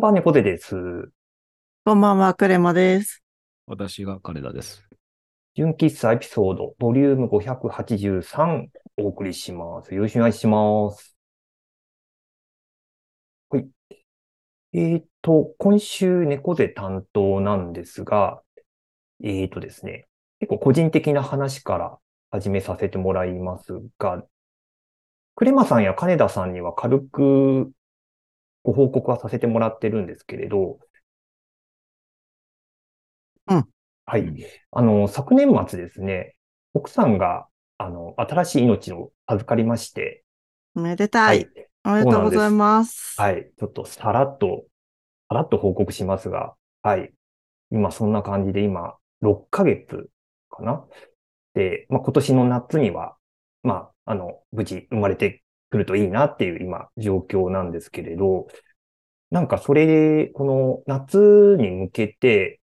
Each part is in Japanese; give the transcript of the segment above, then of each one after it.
んばんは、猫背です。こんばんは、クレマです。私が金田です。純喫茶エピソード、ボリューム583お送りします。よろしくお願いします。はい。えーと、今週猫背担当なんですが、えーとですね、結構個人的な話から始めさせてもらいますが、クレマさんや金田さんには軽くご報告はさせてもらってるんですけれど、うん。はい。うんあの、昨年末ですね、奥さんが、あの、新しい命を預かりまして、おめでたい。おめでとうございます。はい。ちょっとさらっと、さらっと報告しますが、はい。今そんな感じで今、6ヶ月かな？で、まあ、今年の夏には、まあ、あの、無事生まれてくるといいなっていう今、状況なんですけれど、なんかそれで、この夏に向けて、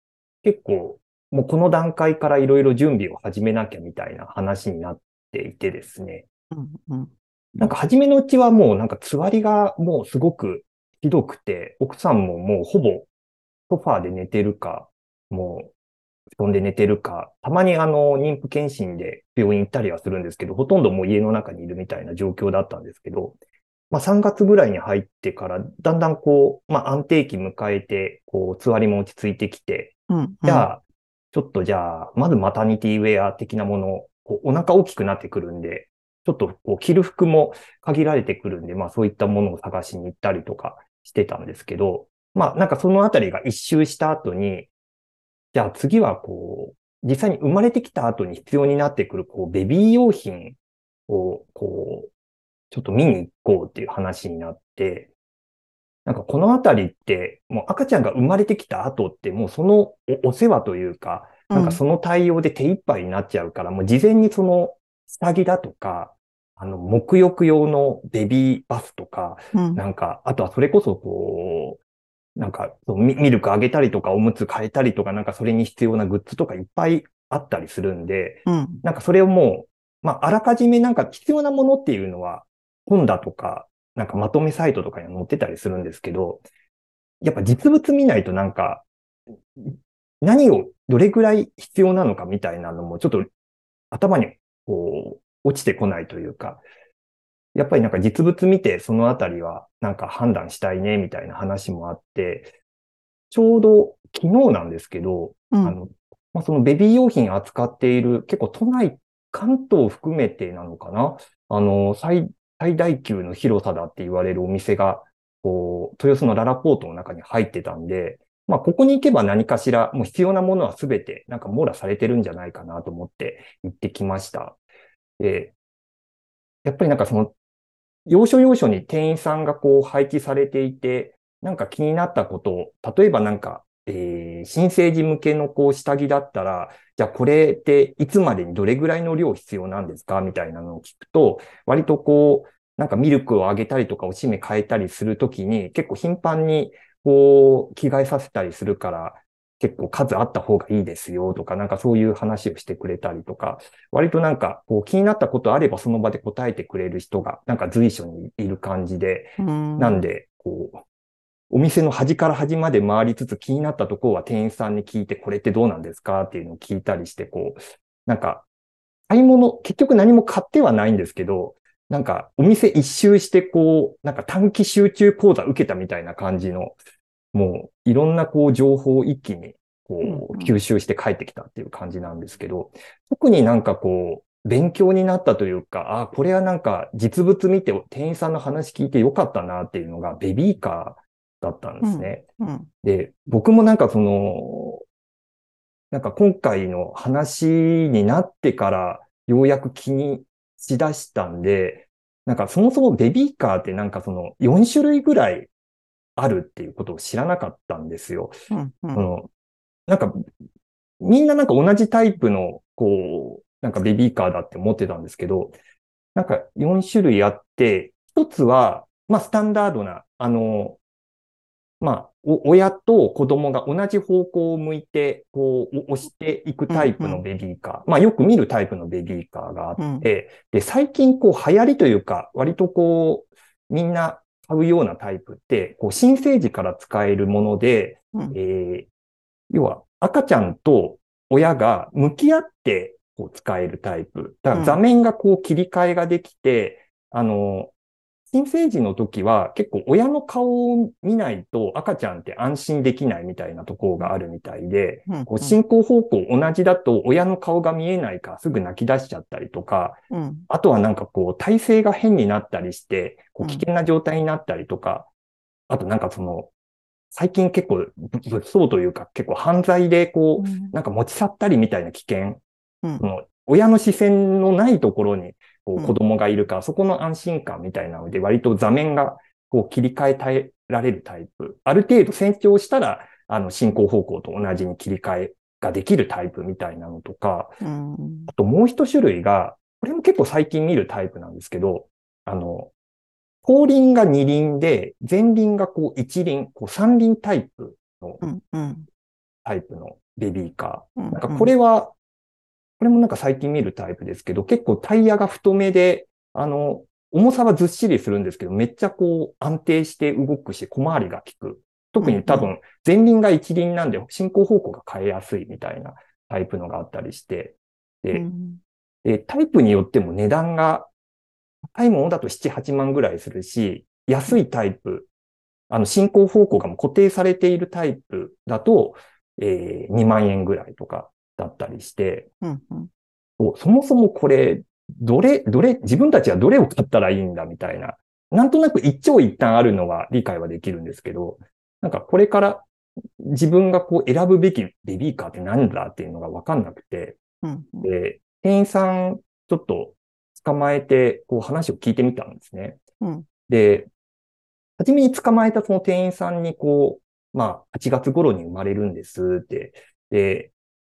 結構、もうこの段階からいろいろ準備を始めなきゃみたいな話になっていてですね。うんうんなんか初めのうちはもうなんかつわりがもうすごくひどくて、奥さんももうほぼソファーで寝てるか、もう布団で寝てるか、たまにあの妊婦検診で病院行ったりはするんですけど、ほとんどもう家の中にいるみたいな状況だったんですけど、まあ3月ぐらいに入ってからだんだんこう、まあ安定期迎えて、こうつわりも落ち着いてきて、うんじゃあ、ちょっとじゃあ、まずマタニティウェア的なものを、こうお腹大きくなってくるんで、ちょっとこう着る服も限られてくるんで、まあそういったものを探しに行ったりとかしてたんですけど、まあなんかそのあたりが一周した後に、じゃあ次はこう、実際に生まれてきた後に必要になってくるこうベビー用品をこう、ちょっと見に行こうっていう話になって、なんかこのあたりって、もう赤ちゃんが生まれてきた後って、もうそのおお世話というか、なんかその対応で手一杯になっちゃうから、もう事前にその下着だとか、あの、沐浴用のベビーバスとか、うん。なんか、あとはそれこそこう、なんか、そうミミルクあげたりとか、おむつ変えたりとか、なんかそれに必要なグッズとかいっぱいあったりするんで、うん。なんかそれをもう、まあ、あらかじめなんか必要なものっていうのは、本だとか、なんかまとめサイトとかには載ってたりするんですけど、やっぱ実物見ないとなんか、何をどれぐらい必要なのかみたいなのもちょっと頭にこう落ちてこないというか、やっぱりなんか実物見てそのあたりはなんか判断したいねみたいな話もあって、ちょうど昨日なんですけど、うんあの、まあ、そのベビー用品扱っている結構都内、関東を含めてなのかな？あの、最、最大級の広さだって言われるお店が、こう、豊洲のララポートの中に入ってたんで、まあ、ここに行けば何かしら、もう必要なものはすべて、なんか網羅されてるんじゃないかなと思って行ってきました。で、やっぱりなんかその、要所要所に店員さんがこう配置されていて、なんか気になったことを、例えばなんか、えー新生児向けのこう下着だったら、じゃあこれっていつまでにどれぐらいの量必要なんですか？みたいなのを聞くと、割とこう、なんかミルクをあげたりとかおしめ変えたりするときに結構頻繁にこう着替えさせたりするから結構数あった方がいいですよとかなんかそういう話をしてくれたりとか、割となんかこう気になったことあればその場で答えてくれる人がなんか随所にいる感じで、うん。なんで、こう、お店の端から端まで回りつつ気になったところは店員さんに聞いて、これってどうなんですかっていうのを聞いたりして、こう、なんか、買い物、結局何も買ってはないんですけど、なんか、お店一周して、こう、なんか短期集中講座受けたみたいな感じの、もう、いろんなこう、情報を一気に、こうんう、うん吸収して帰ってきたっていう感じなんですけど、特になんかこう、勉強になったというか、あ、これはなんか実物見て店員さんの話聞いてよかったなっていうのがベビーカーだったんですね。うんで、僕もなんかその、なんか今回の話になってからようやく気にしだしたんで、なんかそもそもベビーカーってなんかその4種類ぐらいあるっていうことを知らなかったんですよ。うんうんその、なんか、みんななんか同じタイプの、こう、なんかベビーカーだって思ってたんですけど、なんか4種類あって、一つは、まあスタンダードな、あの、まあ、お親と子供が同じ方向を向いて、こう、お押していくタイプのベビーカー。まあ、よく見るタイプのベビーカーがあって、うん。で、最近こう流行りというか、割とこう、みんな買うようなタイプって、こう新生児から使えるもので、うん。えー要は赤ちゃんと親が向き合ってこう使えるタイプ。だから座面がこう切り替えができて、あの、新生児の時は結構親の顔を見ないと赤ちゃんって安心できないみたいなところがあるみたいで、うんこう進行方向同じだと親の顔が見えないからすぐ泣き出しちゃったりとか、うん。あとはなんかこう体勢が変になったりして、危険な状態になったりとか、あとなんかその、最近結構ぶ物騒というか結構犯罪でこう、なんか持ち去ったりみたいな危険、うんその親の視線のないところにこううん子供がいるから、そこの安心感みたいなので、割と座面がこう切り替え耐えられるタイプ。ある程度成長したら、あの進行方向と同じに切り替えができるタイプみたいなのとか、うん。あともう一種類が、これも結構最近見るタイプなんですけど、あの、後輪が二輪で、前輪がこう一輪、こう三輪タイプの。タイプのベビーカー。ななんかこれは、これもなんか最近見るタイプですけど、結構タイヤが太めで、あの、重さはずっしりするんですけど、めっちゃこう安定して動くし、小回りが効く。特に多うん分前輪が一輪なんで進行方向が変えやすいみたいなタイプのがあったりして、で、うんで、タイプによっても値段が、高いものだと7、8万ぐらいするし、安いタイプ、あの、進行方向がもう固定されているタイプだと、えー2万円ぐらいとかだったりして、うん。うん。おそもそもこれ、どれ、どれ、自分たちはどれを買ったらいいんだみたいな、なんとなく一長一短あるのは理解はできるんですけど、なんかこれから自分がこう選ぶべきベビーカーって何だっていうのがわかんなくて、うん。で、店員さんちょっと捕まえて、こう話を聞いてみたんですね。うんで、初めに捕まえたその店員さんにこう、まあ、8月頃に生まれるんですって、で、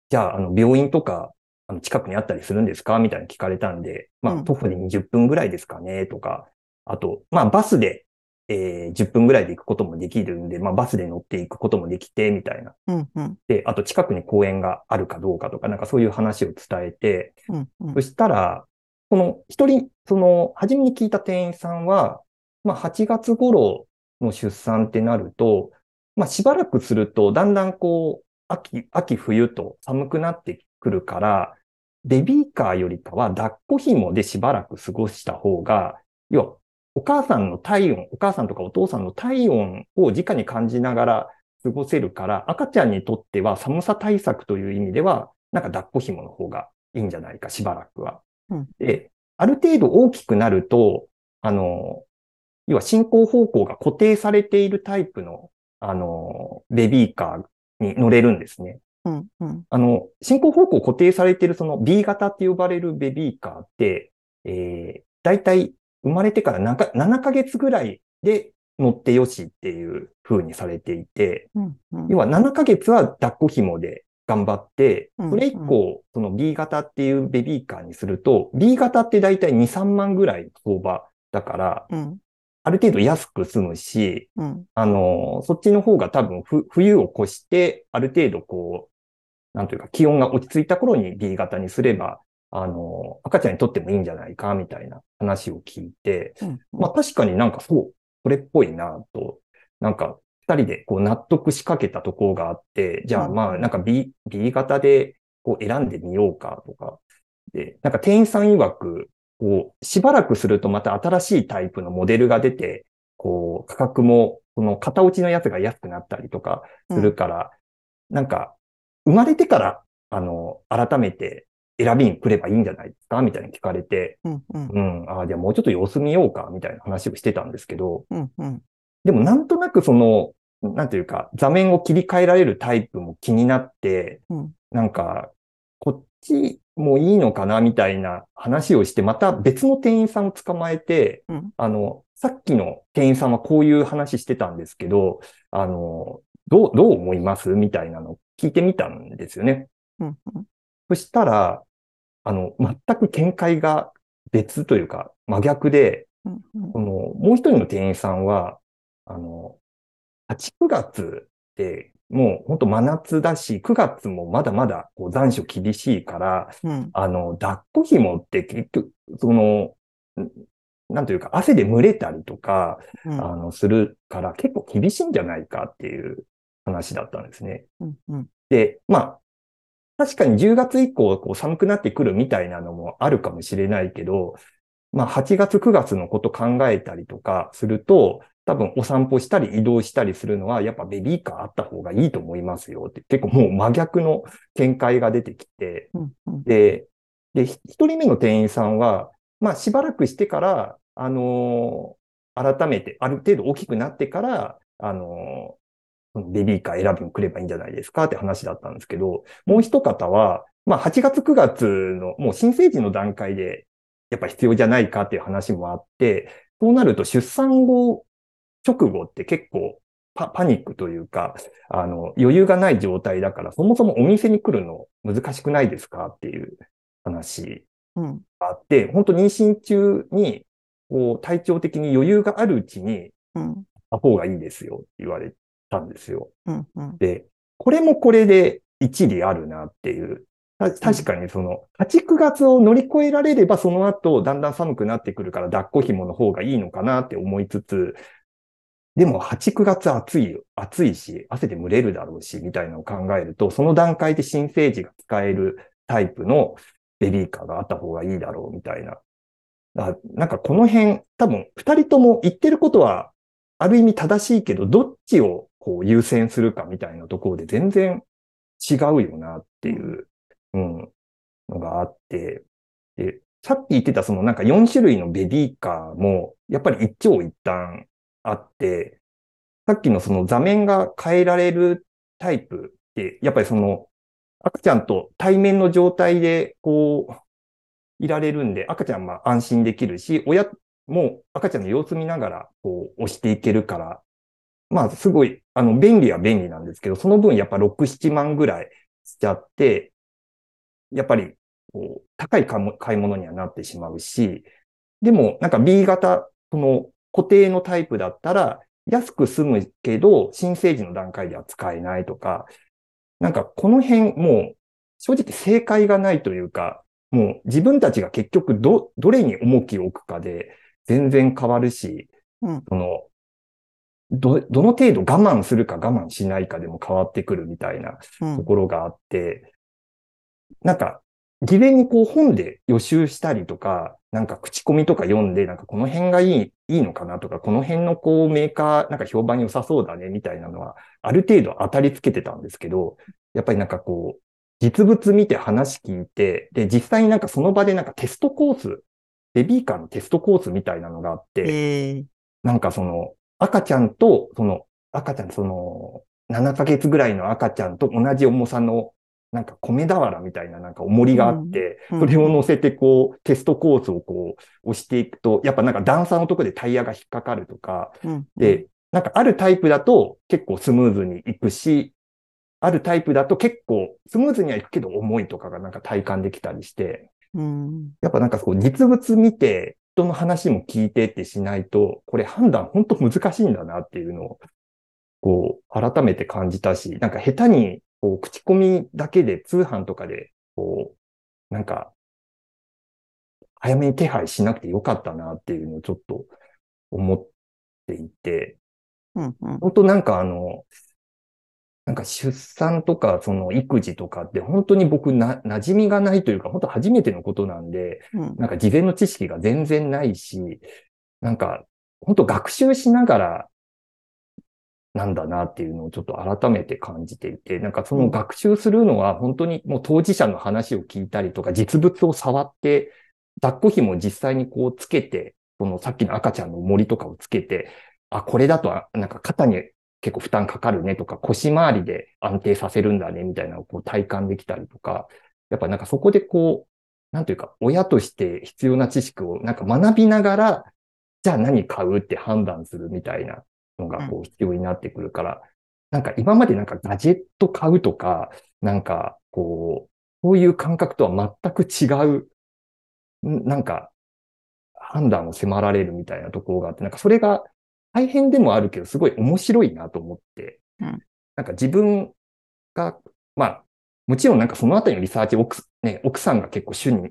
じゃあ、あの、病院とか、あの、近くにあったりするんですか？みたいに聞かれたんで、まあ、うん徒歩で20分ぐらいですかね？とか、あと、まあ、バスで、えー10分ぐらいで行くこともできるんで、まあ、バスで乗っていくこともできて、みたいな。うん。うん。で、あと近くに公園があるかどうかとか、なんかそういう話を伝えて、うん。うんそしたら、この一人、その、初めに聞いた店員さんは、まあ8月頃の出産ってなると、まあしばらくすると、だんだんこう、秋、秋冬と寒くなってくるから、ベビーカーよりかは抱っこ紐でしばらく過ごした方が、要は、お母さんの体温、お母さんとかお父さんの体温を直に感じながら過ごせるから、赤ちゃんにとっては寒さ対策という意味では、なんか抱っこ紐の方がいいんじゃないか、しばらくは。うんで、ある程度大きくなると、あの、要は進行方向が固定されているタイプの、あの、ベビーカーに乗れるんですね。うん。うん。あの、進行方向固定されているその B 型って呼ばれるベビーカーって、えー、だいたい生まれてから7か ,7 ヶ月ぐらいで乗ってよしっていう風にされていて、うん。うん。要は7ヶ月は抱っこ紐で頑張ってうん、それ以降、その B 型っていうベビーカーにすると、B 型ってだいたい2、3万ぐらいの相場だから、うん。ある程度安く済むし、うん。あの、そっちの方が多分ふ冬を越して、ある程度こう、なんというか気温が落ち着いた頃に B 型にすれば、あの、赤ちゃんにとってもいいんじゃないか、みたいな話を聞いて、うん。まあ確かになんかそう、それっぽいなと、なんか二人でこう納得しかけたところがあって、じゃあうんまあなんか B、B 型でこう選んでみようかとか。で、なんか店員さん曰く、こう、しばらくするとまた新しいタイプのモデルが出て、こう、価格も、この型落ちのやつが安くなったりとかするから、なんか、生まれてから、あの、改めて選びに来ればいいんじゃないですかみたいに聞かれて、うん。うん。うん、ああ、じゃあもうちょっと様子見ようか、みたいな話をしてたんですけど、うん。うん。でもなんとなくその、なんていうか、座面を切り替えられるタイプも気になって、うんなんか、こっちもいいのかな、みたいな話をして、また別の店員さんを捕まえて、うんあの、さっきの店員さんはこういう話してたんですけど、あの、どう、どう思います？みたいなのを聞いてみたんですよね。うん。うん。そしたら、あの、全く見解が別というか、真逆で、うん。うんこの、もう一人の店員さんは、あの、8、9月って、もう本当真夏だし、9月もまだまだこう残暑厳しいから、うん。あの、抱っこ紐って結局、その、んなんというか、汗で蒸れたりとか、うんあの、するから結構厳しいんじゃないかっていう話だったんですね。うんうんで、まあ、確かに10月以降、こう寒くなってくるみたいなのもあるかもしれないけど、まあ、8月9月のこと考えたりとかすると、多分お散歩したり移動したりするのは、やっぱベビーカーあった方がいいと思いますよって、結構もう真逆の見解が出てきて、うんうん。で、で、ひ一人目の店員さんは、まあしばらくしてから、あのー改めて、ある程度大きくなってから、あのーベビーカー選びに来ればいいんじゃないですかって話だったんですけど、もう一方は、まあ8月9月のもう新生児の段階で、やっぱ必要じゃないかっていう話もあって、そうなると出産後、直後って結構パパニックというか、あの、余裕がない状態だから、そもそもお店に来るの難しくないですかっていう話うんがあって、本当妊娠中に、こう、体調的に余裕があるうちに、うんた方がいいですよって言われたんですよ。うんうんで、これもこれで一理あるなっていう。た確かにその、8、9月を乗り越えられれば、その後、だんだん寒くなってくるから、抱っこ紐の方がいいのかなって思いつつ、でも、8、9月暑いよ、暑いし、汗で蒸れるだろうし、みたいなのを考えると、その段階で新生児が使えるタイプのベビーカーがあった方がいいだろう、みたいな。なんかこの辺、多分、二人とも言ってることは、ある意味正しいけど、どっちをこう優先するかみたいなところで全然違うよなっていう、うん、のがあって、で、さっき言ってたそのなんか4種類のベビーカーも、やっぱり一長一短あって、さっきのその座面が変えられるタイプって、やっぱりその赤ちゃんと対面の状態でこう、いられるんで、赤ちゃんは安心できるし、親も赤ちゃんの様子見ながら、こう、押していけるから、まあ、すごい、あの、便利は便利なんですけど、その分やっぱ6、7万ぐらいしちゃって、やっぱり、こう、高い買い物にはなってしまうし、でも、なんか B 型、その固定のタイプだったら、安く済むけど、新生児の段階では使えないとか、なんかこの辺もう、正直正解がないというか、もう自分たちが結局ど、どれに重きを置くかで全然変わるし、うん。その、ど、どの程度我慢するか我慢しないかでも変わってくるみたいなうん。ところがあって、なんか、事前にこう本で予習したりとか、なんか口コミとか読んで、なんかこの辺がいい、いいのかなとか、この辺のこうメーカー、なんか評判良さそうだねみたいなのは、ある程度当たりつけてたんですけど、やっぱりなんかこう、実物見て話聞いて、で、実際になんかその場でなんかテストコース、ベビーカーのテストコースみたいなのがあって、ええ。なんかその、赤ちゃんと、その、赤ちゃん、その、7ヶ月ぐらいの赤ちゃんと同じ重さの、なんか米俵みたいななんか重りがあって、うんそれを乗せてこう、テストコースをこう、押していくと、やっぱなんか段差のところでタイヤが引っかかるとか、うんで、なんかあるタイプだと結構スムーズにいくし、あるタイプだと結構スムーズにはいくけど重いとかがなんか体感できたりして、うん。やっぱなんかこう実物見て、人の話も聞いてってしないと、これ判断本当難しいんだなっていうのを、こう、改めて感じたし、なんか下手に、こう、口コミだけで通販とかで、こう、なんか、早めに手配しなくてよかったなっていうのをちょっと思っていて、うんうん。本当なんかあの、なんか出産とかその育児とかって本当に僕な、馴染みがないというか、本当初めてのことなんで、うん。なんか事前の知識が全然ないし、なんか本当学習しながらなんだなっていうのをちょっと改めて感じていて、なんかその学習するのは本当にもう当事者の話を聞いたりとか、実物を触って、抱っこ紐を実際にこうつけて、そのさっきの赤ちゃんの森とかをつけて、あ、これだとあなんか肩に結構負担かかるねとか、腰回りで安定させるんだねみたいなのをこう体感できたりとか、やっぱなんかそこでこう、なんというか、親として必要な知識をなんか学びながら、じゃあ何買うって判断するみたいなのがこう必要になってくるから、なんか今までなんかガジェット買うとか、なんかこう、そういう感覚とは全く違う、んなんか判断を迫られるみたいなところがあって、なんかそれが大変でもあるけど、すごい面白いなと思って、うん。なんか自分が、まあ、もちろんなんかそのあたりのリサーチ奥,、ね、奥さんが結構主に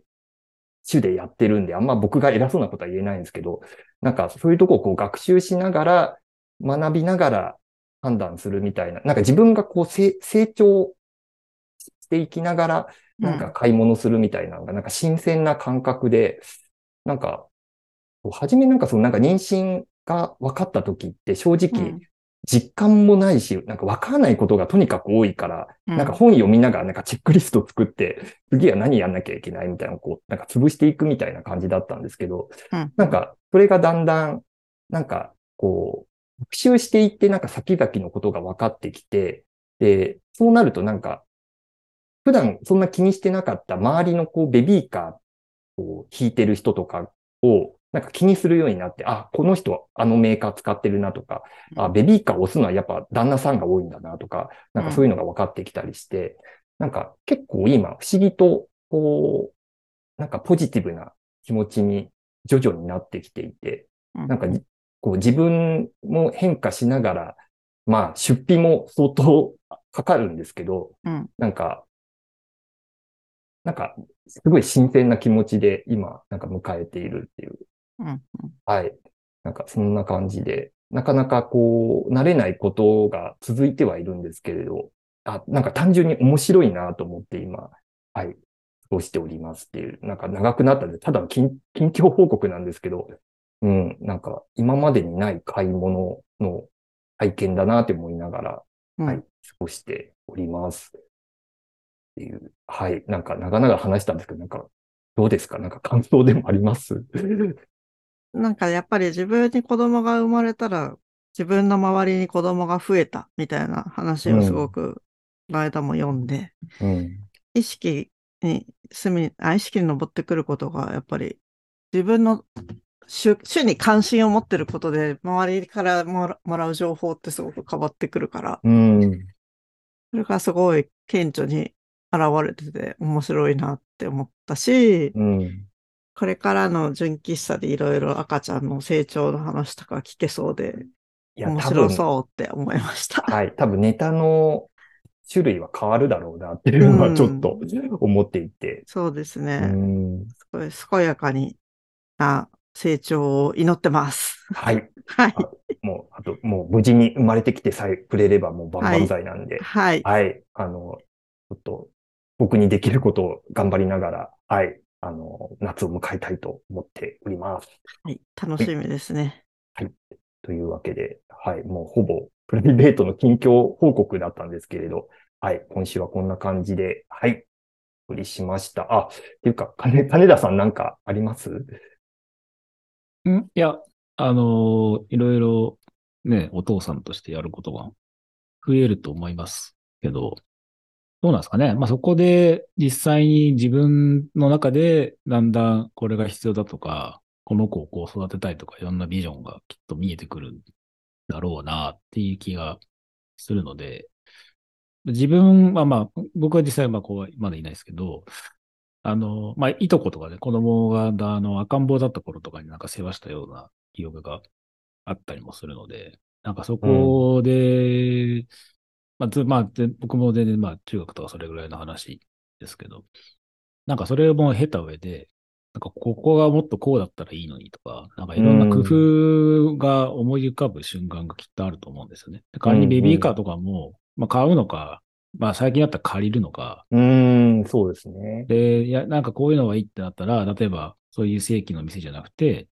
主でやってるんで、あんま僕が偉そうなことは言えないんですけど、なんかそういうとこをこう学習しながら、学びながら判断するみたいな、なんか自分がこう成長していきながら、なんか買い物するみたいなのが、なんか新鮮な感覚で、なんか、初めなんかそのなんか妊娠が分かった時って正直実感もないし、なんか分からないことがとにかく多いから、なんか本読みながらなんかチェックリスト作って、次は何やんなきゃいけないみたいなこう、なんか潰していくみたいな感じだったんですけど、うん。なんかそれがだんだん、なんかこう、復習していってなんか先々のことが分かってきて、で、そうなるとなんか、普段そんな気にしてなかった周りのこうベビーカーを引いてる人とかをなんか気にするようになって、あ、この人はあのメーカー使ってるなとか、あ、ベビーカーを押すのはやっぱ旦那さんが多いんだなとか、なんかそういうのが分かってきたりして、なんか結構今不思議と、こう、なんかポジティブな気持ちに徐々になってきていて、なんかこう自分も変化しながら、まあ出費も相当かかるんですけど、うん。なんか、なんかすごい新鮮な気持ちで今なんか迎えているっていう。うんうん。はい。なんかそんな感じで、なかなかこう、慣れないことが続いてはいるんですけれど、あ、なんか単純に面白いなと思って今、はい、過ごしておりますっていう、なんか長くなったんで、ただの近近況報告なんですけど、うん、なんか今までにない買い物の体験だなって思いながら、うんはい、過ごしております。っていう、はい、なんか長々話したんですけど、なんかどうですか？なんか感想でもあります？なんかやっぱり自分に子供が生まれたら、自分の周りに子供が増えたみたいな話をすごく、この間も読んで、うん。意識に、隅意識に登ってくることが、やっぱり自分の主主に関心を持ってることで、周りからもらもらう情報ってすごく変わってくるから、うん。それがすごい顕著に現れてて面白いなって思ったし、うん。これからの純喫茶でいろいろ赤ちゃんの成長の話とか聞けそうで、面白そうって思いました。はい。多分ネタの種類は変わるだろうなっていうのはちょっと思っていて。そうですうね。ん。すごい健やかにな成長を祈ってます。はい。はい。もう、あと、もう無事に生まれてきてさえくれればもう万々歳なんで。はい。はい。あの、ちょっと、僕にできることを頑張りながら、はい。あの、夏を迎えたいと思っております。はい。楽しみですね。というわけで、はい。もうほぼプライベートの近況報告だったんですけれど、はい。今週はこんな感じで、はい。お送りしました。あ、っていうか、金、金田さんなんかあります？ん？いや、あのーいろいろね、お父さんとしてやることが増えると思いますけど、どうなんですかね？まあ、そこで実際に自分の中でだんだんこれが必要だとか、この子をこう育てたいとか、いろんなビジョンがきっと見えてくるんだろうなっていう気がするので、自分はまあ、僕は実際まあこうまだいないですけど、あの、まあ、いとことかで子供が、あの、赤ん坊だった頃とかになんか世話したような記憶があったりもするので、なんかそこで、まあ、ずまあ、で僕も全然まあ、中学とかそれぐらいの話ですけど、なんかそれも経た上で、なんかここがもっとこうだったらいいのにとか、なんかいろんな工夫が思い浮かぶ瞬間がきっとあると思うんですよね。で仮にベビーカーとかも、まあ、買うのか、まあ、最近だったら借りるのか、うーん、そうですね。で、いや、なんかこういうのがいいってなったら、例えば、そういう正規の店じゃなくて、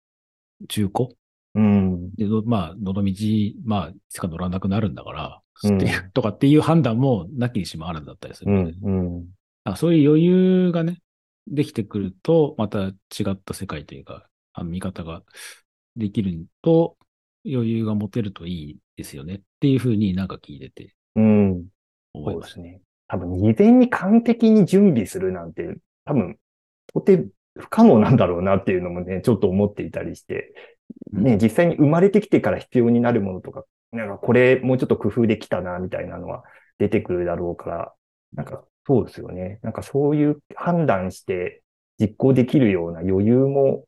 中古？うん。で、どまあ、どの道、まあ、いつか乗らなくなるんだから、うんとかっていう判断もなきにしもあるんだったりするので、うん、うん。あそういう余裕がね、できてくると、また違った世界というか、あの見方ができると、余裕が持てるといいですよねっていうふうになんか聞いててうん。思いました。そうですね。多分、事前に完璧に準備するなんて、多分、到底不可能なんだろうなっていうのもね、ちょっと思っていたりして、ね、実際に生まれてきてから必要になるものとか、なんかこれもうちょっと工夫できたな、みたいなのは出てくるだろうから、なんかそうですよね。なんかそういう判断して実行できるような余裕も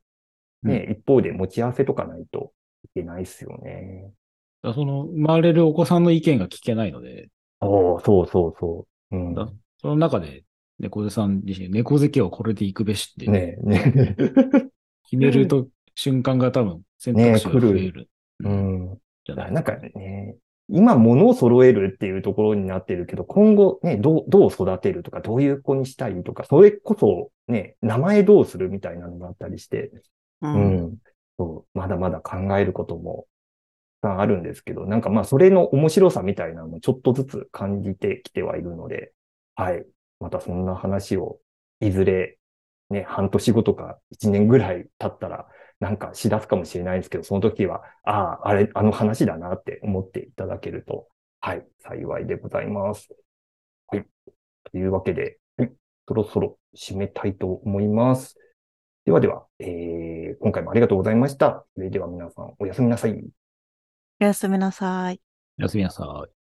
ね、一方で持ち合わせとかないといけないですよね。その、生まれるお子さんの意見が聞けないので、おーそうそうそう。うん。だその中で、猫背さん自身、猫背家はこれで行くべしって、ねえ、ね 決めると瞬間が多分選択肢が増える。え。うん。じゃないなんかね、今物を揃えるっていうところになってるけど、今後ね、どう、どう育てるとか、どういう子にしたいとか、それこそね、名前どうするみたいなのがあったりして、う。うんん。そう、まだまだ考えることもさんあるんですけど、なんかまあそれの面白さみたいなのもちょっとずつ感じてきてはいるので、はい。またそんな話をいずれね、半年後とか一年ぐらい経ったらなんかしだすかもしれないんですけど、その時は、ああ、あれ、あの話だなって思っていただけると、はい、幸いでございます。はい。というわけで、はい、そろそろ締めたいと思います。ではでは、えー、今回もありがとうございました。それでは皆さん、おやすみなさい。おやすみなさい。おやすみなさい。